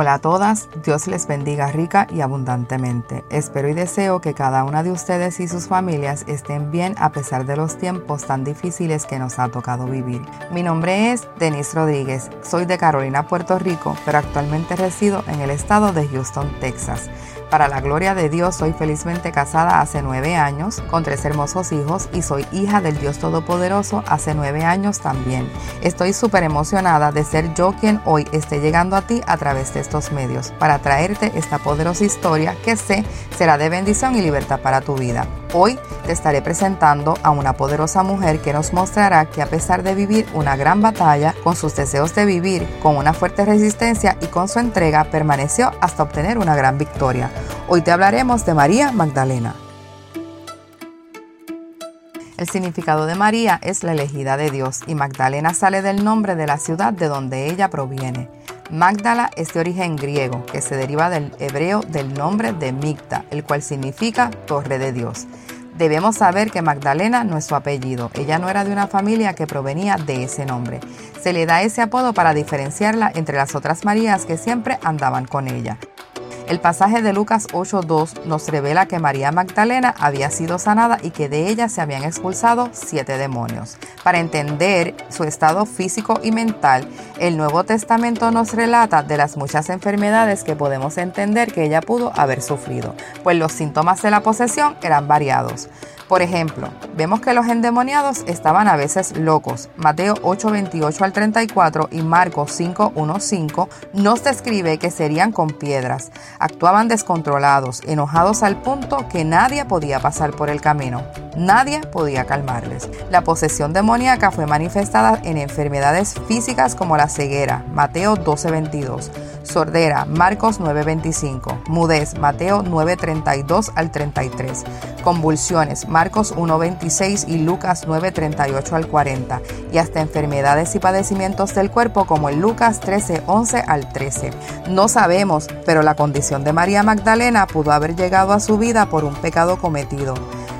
Hola a todas, Dios les bendiga rica y abundantemente. Espero y deseo que cada una de ustedes y sus familias estén bien a pesar de los tiempos tan difíciles que nos ha tocado vivir. Mi nombre es Denise Rodríguez, soy de Carolina, Puerto Rico, pero actualmente resido en el estado de Houston, Texas. Para la gloria de Dios, soy felizmente casada hace nueve años con tres hermosos hijos y soy hija del Dios Todopoderoso hace nueve años también. Estoy súper emocionada de ser yo quien hoy esté llegando a ti a través de medios para traerte esta poderosa historia que sé será de bendición y libertad para tu vida. Hoy te estaré presentando a una poderosa mujer que nos mostrará que a pesar de vivir una gran batalla con sus deseos de vivir, con una fuerte resistencia y con su entrega, permaneció hasta obtener una gran victoria. Hoy te hablaremos de María Magdalena. El significado de María es la elegida de Dios y Magdalena sale del nombre de la ciudad de donde ella proviene. Magdala es de origen griego, que se deriva del hebreo del nombre de Migda, el cual significa torre de Dios. Debemos saber que Magdalena no es su apellido, ella no era de una familia que provenía de ese nombre. Se le da ese apodo para diferenciarla entre las otras Marías que siempre andaban con ella. El pasaje de Lucas 8.2 nos revela que María Magdalena había sido sanada y que de ella se habían expulsado siete demonios. Para entender su estado físico y mental, el Nuevo Testamento nos relata de las muchas enfermedades que podemos entender que ella pudo haber sufrido, pues los síntomas de la posesión eran variados. Por ejemplo, vemos que los endemoniados estaban a veces locos. Mateo 8, 28 al 34 y Marcos 5, 1, 5 nos describe que serían con piedras. Actuaban descontrolados, enojados al punto que nadie podía pasar por el camino. Nadie podía calmarles. La posesión demoníaca fue manifestada en enfermedades físicas como la ceguera, Mateo 12, 22 sordera, Marcos 9:25, mudez, Mateo 9:32 al 33, convulsiones, Marcos 1:26 y Lucas 9:38 al 40, y hasta enfermedades y padecimientos del cuerpo como en Lucas 13:11 al 13. No sabemos, pero la condición de María Magdalena pudo haber llegado a su vida por un pecado cometido,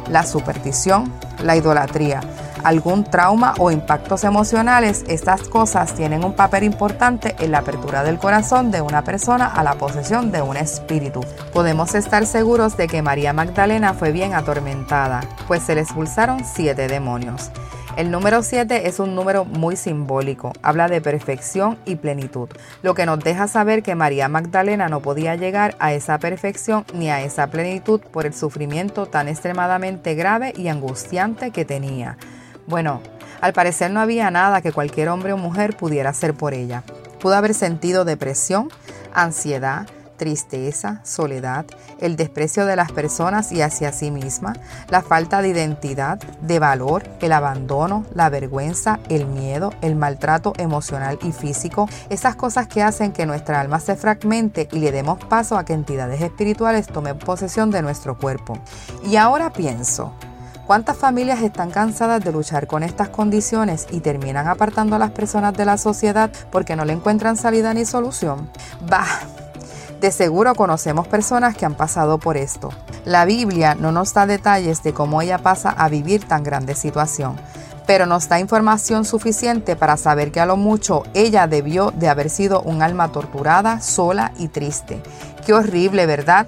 la superstición, la idolatría, algún trauma o impactos emocionales, estas cosas tienen un papel importante en la apertura del corazón de una persona a la posesión de un espíritu. Podemos estar seguros de que María Magdalena fue bien atormentada, pues se le expulsaron siete demonios. El número 7 es un número muy simbólico, habla de perfección y plenitud, lo que nos deja saber que María Magdalena no podía llegar a esa perfección ni a esa plenitud por el sufrimiento tan extremadamente grave y angustiante que tenía. Bueno, al parecer no había nada que cualquier hombre o mujer pudiera hacer por ella. Pudo haber sentido depresión, ansiedad, tristeza, soledad, el desprecio de las personas y hacia sí misma, la falta de identidad, de valor, el abandono, la vergüenza, el miedo, el maltrato emocional y físico, esas cosas que hacen que nuestra alma se fragmente y le demos paso a que entidades espirituales tomen posesión de nuestro cuerpo. Y ahora pienso, ¿Cuántas familias están cansadas de luchar con estas condiciones y terminan apartando a las personas de la sociedad porque no le encuentran salida ni solución? Bah, de seguro conocemos personas que han pasado por esto. La Biblia no nos da detalles de cómo ella pasa a vivir tan grande situación, pero nos da información suficiente para saber que a lo mucho ella debió de haber sido un alma torturada, sola y triste. Qué horrible, ¿verdad?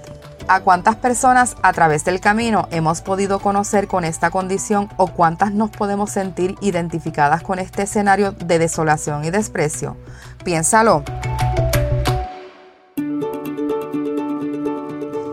¿A cuántas personas a través del camino hemos podido conocer con esta condición o cuántas nos podemos sentir identificadas con este escenario de desolación y desprecio? Piénsalo.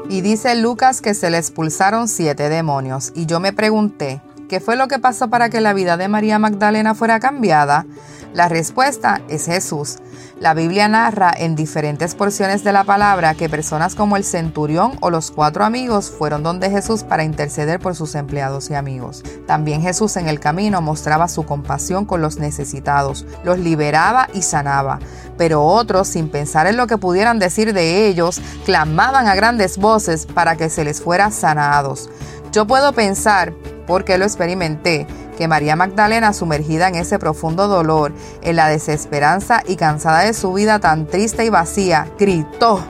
Y dice Lucas que se le expulsaron siete demonios. Y yo me pregunté, ¿qué fue lo que pasó para que la vida de María Magdalena fuera cambiada? La respuesta es Jesús. La Biblia narra en diferentes porciones de la palabra que personas como el centurión o los cuatro amigos fueron donde Jesús para interceder por sus empleados y amigos. También Jesús en el camino mostraba su compasión con los necesitados, los liberaba y sanaba. Pero otros, sin pensar en lo que pudieran decir de ellos, clamaban a grandes voces para que se les fuera sanados. Yo puedo pensar, porque lo experimenté, que María Magdalena, sumergida en ese profundo dolor, en la desesperanza y cansada de su vida tan triste y vacía, gritó,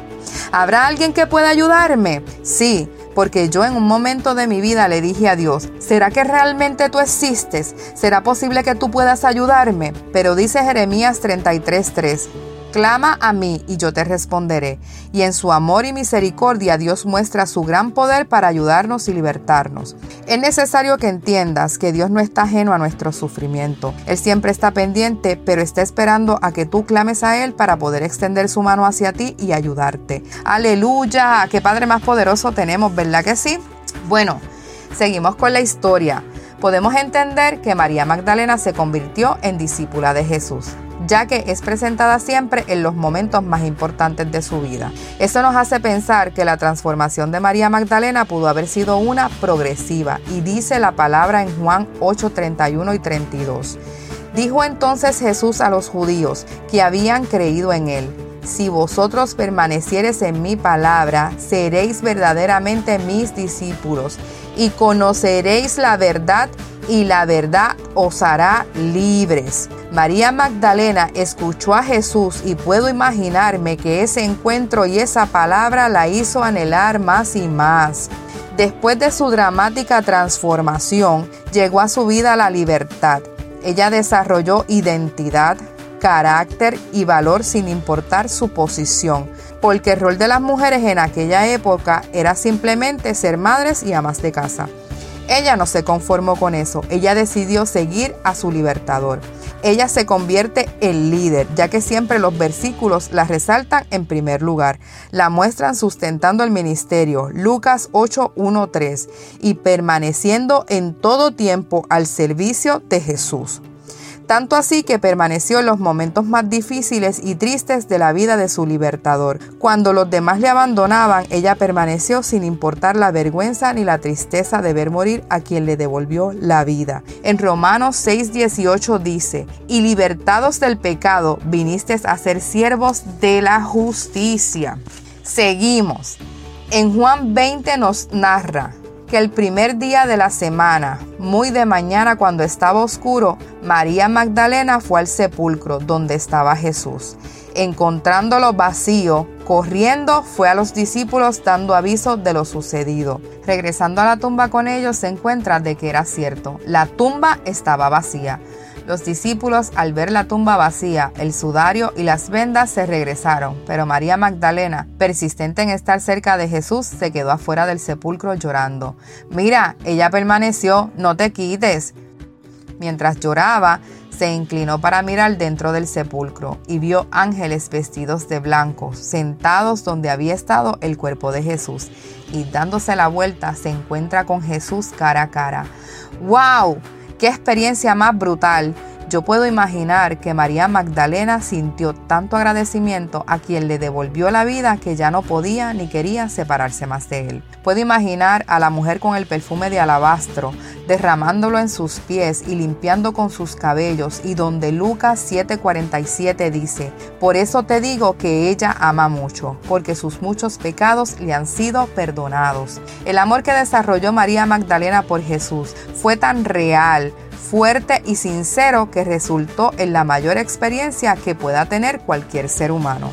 ¿habrá alguien que pueda ayudarme? Sí, porque yo en un momento de mi vida le dije a Dios, ¿será que realmente tú existes? ¿Será posible que tú puedas ayudarme? Pero dice Jeremías 33:3, Clama a mí y yo te responderé. Y en su amor y misericordia Dios muestra su gran poder para ayudarnos y libertarnos. Es necesario que entiendas que Dios no está ajeno a nuestro sufrimiento. Él siempre está pendiente, pero está esperando a que tú clames a Él para poder extender su mano hacia ti y ayudarte. Aleluya, qué Padre más poderoso tenemos, ¿verdad que sí? Bueno, seguimos con la historia. Podemos entender que María Magdalena se convirtió en discípula de Jesús ya que es presentada siempre en los momentos más importantes de su vida. Eso nos hace pensar que la transformación de María Magdalena pudo haber sido una progresiva y dice la palabra en Juan 8, 31 y 32. Dijo entonces Jesús a los judíos que habían creído en él. Si vosotros permaneciereis en mi palabra, seréis verdaderamente mis discípulos y conoceréis la verdad y la verdad os hará libres. María Magdalena escuchó a Jesús y puedo imaginarme que ese encuentro y esa palabra la hizo anhelar más y más. Después de su dramática transformación, llegó a su vida la libertad. Ella desarrolló identidad, carácter y valor sin importar su posición, porque el rol de las mujeres en aquella época era simplemente ser madres y amas de casa. Ella no se conformó con eso, ella decidió seguir a su libertador. Ella se convierte en líder, ya que siempre los versículos la resaltan en primer lugar. La muestran sustentando el ministerio, Lucas 8.1.3, y permaneciendo en todo tiempo al servicio de Jesús tanto así que permaneció en los momentos más difíciles y tristes de la vida de su libertador. Cuando los demás le abandonaban, ella permaneció sin importar la vergüenza ni la tristeza de ver morir a quien le devolvió la vida. En Romanos 6:18 dice, y libertados del pecado, viniste a ser siervos de la justicia. Seguimos. En Juan 20 nos narra, que el primer día de la semana, muy de mañana cuando estaba oscuro, María Magdalena fue al sepulcro donde estaba Jesús. Encontrándolo vacío, corriendo fue a los discípulos dando aviso de lo sucedido. Regresando a la tumba con ellos se encuentra de que era cierto, la tumba estaba vacía. Los discípulos, al ver la tumba vacía, el sudario y las vendas, se regresaron, pero María Magdalena, persistente en estar cerca de Jesús, se quedó afuera del sepulcro llorando. Mira, ella permaneció, no te quites. Mientras lloraba, se inclinó para mirar dentro del sepulcro y vio ángeles vestidos de blanco, sentados donde había estado el cuerpo de Jesús, y dándose la vuelta se encuentra con Jesús cara a cara. ¡Wow! Qué experiencia más brutal. Yo puedo imaginar que María Magdalena sintió tanto agradecimiento a quien le devolvió la vida que ya no podía ni quería separarse más de él. Puedo imaginar a la mujer con el perfume de alabastro, derramándolo en sus pies y limpiando con sus cabellos, y donde Lucas 7:47 dice, por eso te digo que ella ama mucho, porque sus muchos pecados le han sido perdonados. El amor que desarrolló María Magdalena por Jesús fue tan real, fuerte y sincero que resultó en la mayor experiencia que pueda tener cualquier ser humano.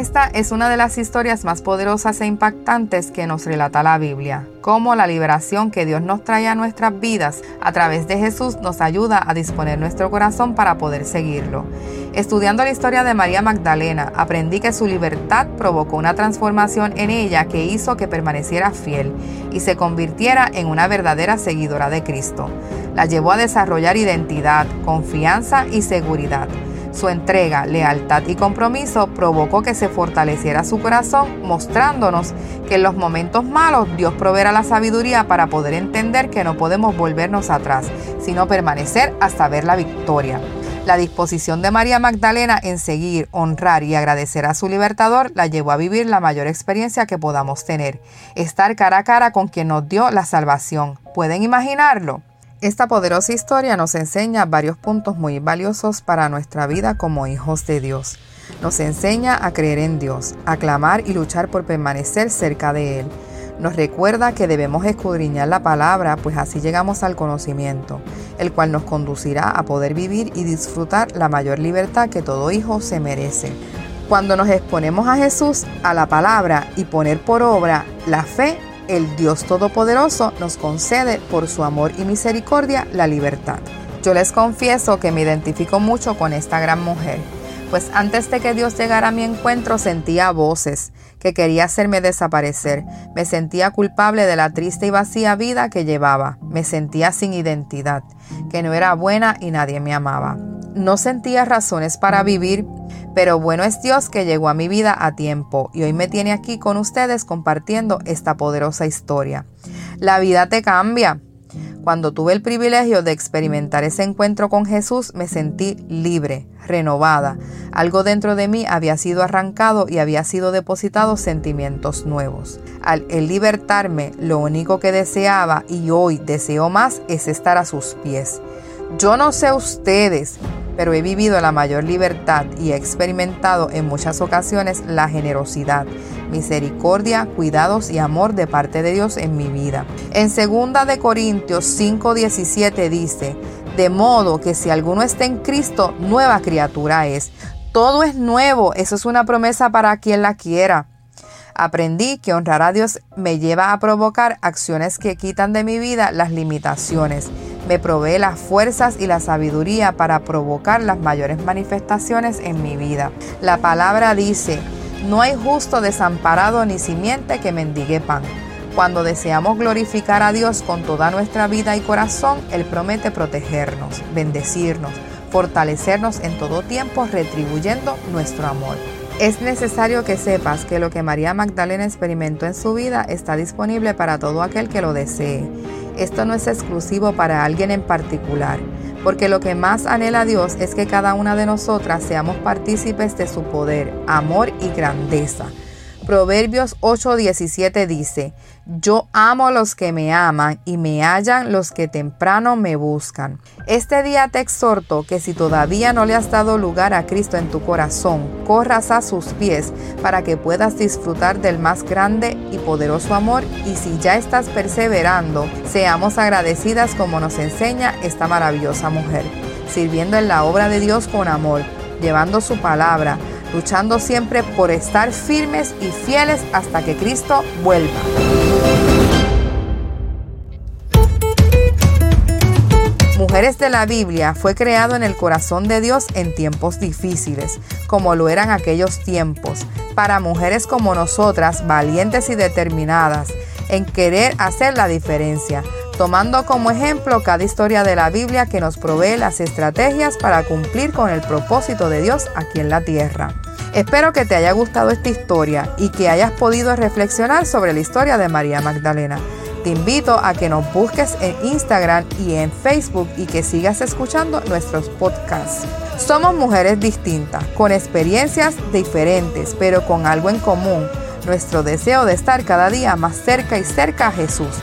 Esta es una de las historias más poderosas e impactantes que nos relata la Biblia. Cómo la liberación que Dios nos trae a nuestras vidas a través de Jesús nos ayuda a disponer nuestro corazón para poder seguirlo. Estudiando la historia de María Magdalena, aprendí que su libertad provocó una transformación en ella que hizo que permaneciera fiel y se convirtiera en una verdadera seguidora de Cristo. La llevó a desarrollar identidad, confianza y seguridad Su entrega, lealtad y compromiso provocó que se fortaleciera su corazón, mostrándonos que en los momentos malos Dios proveerá la sabiduría para poder entender que no podemos volvernos atrás, sino permanecer hasta ver la victoria. La disposición de María Magdalena en seguir, honrar y agradecer a su libertador la llevó a vivir la mayor experiencia que podamos tener, estar cara a cara con quien nos dio la salvación. ¿Pueden imaginarlo? Esta poderosa historia nos enseña varios puntos muy valiosos para nuestra vida como hijos de Dios. Nos enseña a creer en Dios, a clamar y luchar por permanecer cerca de Él. Nos recuerda que debemos escudriñar la palabra, pues así llegamos al conocimiento, el cual nos conducirá a poder vivir y disfrutar la mayor libertad que todo hijo se merece. Cuando nos exponemos a Jesús, a la palabra y poner por obra la fe, el Dios Todopoderoso nos concede por su amor y misericordia la libertad. Yo les confieso que me identifico mucho con esta gran mujer, pues antes de que Dios llegara a mi encuentro sentía voces que quería hacerme desaparecer. Me sentía culpable de la triste y vacía vida que llevaba. Me sentía sin identidad, que no era buena y nadie me amaba. No sentía razones para vivir, pero bueno es Dios que llegó a mi vida a tiempo y hoy me tiene aquí con ustedes compartiendo esta poderosa historia. La vida te cambia. Cuando tuve el privilegio de experimentar ese encuentro con Jesús, me sentí libre, renovada. Algo dentro de mí había sido arrancado y había sido depositado sentimientos nuevos. Al libertarme, lo único que deseaba y hoy deseo más es estar a sus pies. Yo no sé ustedes, pero he vivido la mayor libertad y he experimentado en muchas ocasiones la generosidad, misericordia, cuidados y amor de parte de Dios en mi vida. En 2 de Corintios 5:17 dice, de modo que si alguno está en Cristo, nueva criatura es. Todo es nuevo, eso es una promesa para quien la quiera. Aprendí que honrar a Dios me lleva a provocar acciones que quitan de mi vida las limitaciones me provee las fuerzas y la sabiduría para provocar las mayores manifestaciones en mi vida. La palabra dice, no hay justo desamparado ni simiente que mendigue pan. Cuando deseamos glorificar a Dios con toda nuestra vida y corazón, Él promete protegernos, bendecirnos, fortalecernos en todo tiempo, retribuyendo nuestro amor. Es necesario que sepas que lo que María Magdalena experimentó en su vida está disponible para todo aquel que lo desee. Esto no es exclusivo para alguien en particular, porque lo que más anhela Dios es que cada una de nosotras seamos partícipes de su poder, amor y grandeza. Proverbios 8:17 dice, Yo amo a los que me aman y me hallan los que temprano me buscan. Este día te exhorto que si todavía no le has dado lugar a Cristo en tu corazón, corras a sus pies para que puedas disfrutar del más grande y poderoso amor y si ya estás perseverando, seamos agradecidas como nos enseña esta maravillosa mujer, sirviendo en la obra de Dios con amor, llevando su palabra, luchando siempre por estar firmes y fieles hasta que Cristo vuelva. Mujeres de la Biblia fue creado en el corazón de Dios en tiempos difíciles, como lo eran aquellos tiempos, para mujeres como nosotras, valientes y determinadas, en querer hacer la diferencia, tomando como ejemplo cada historia de la Biblia que nos provee las estrategias para cumplir con el propósito de Dios aquí en la tierra. Espero que te haya gustado esta historia y que hayas podido reflexionar sobre la historia de María Magdalena. Te invito a que nos busques en Instagram y en Facebook y que sigas escuchando nuestros podcasts. Somos mujeres distintas, con experiencias diferentes, pero con algo en común, nuestro deseo de estar cada día más cerca y cerca a Jesús.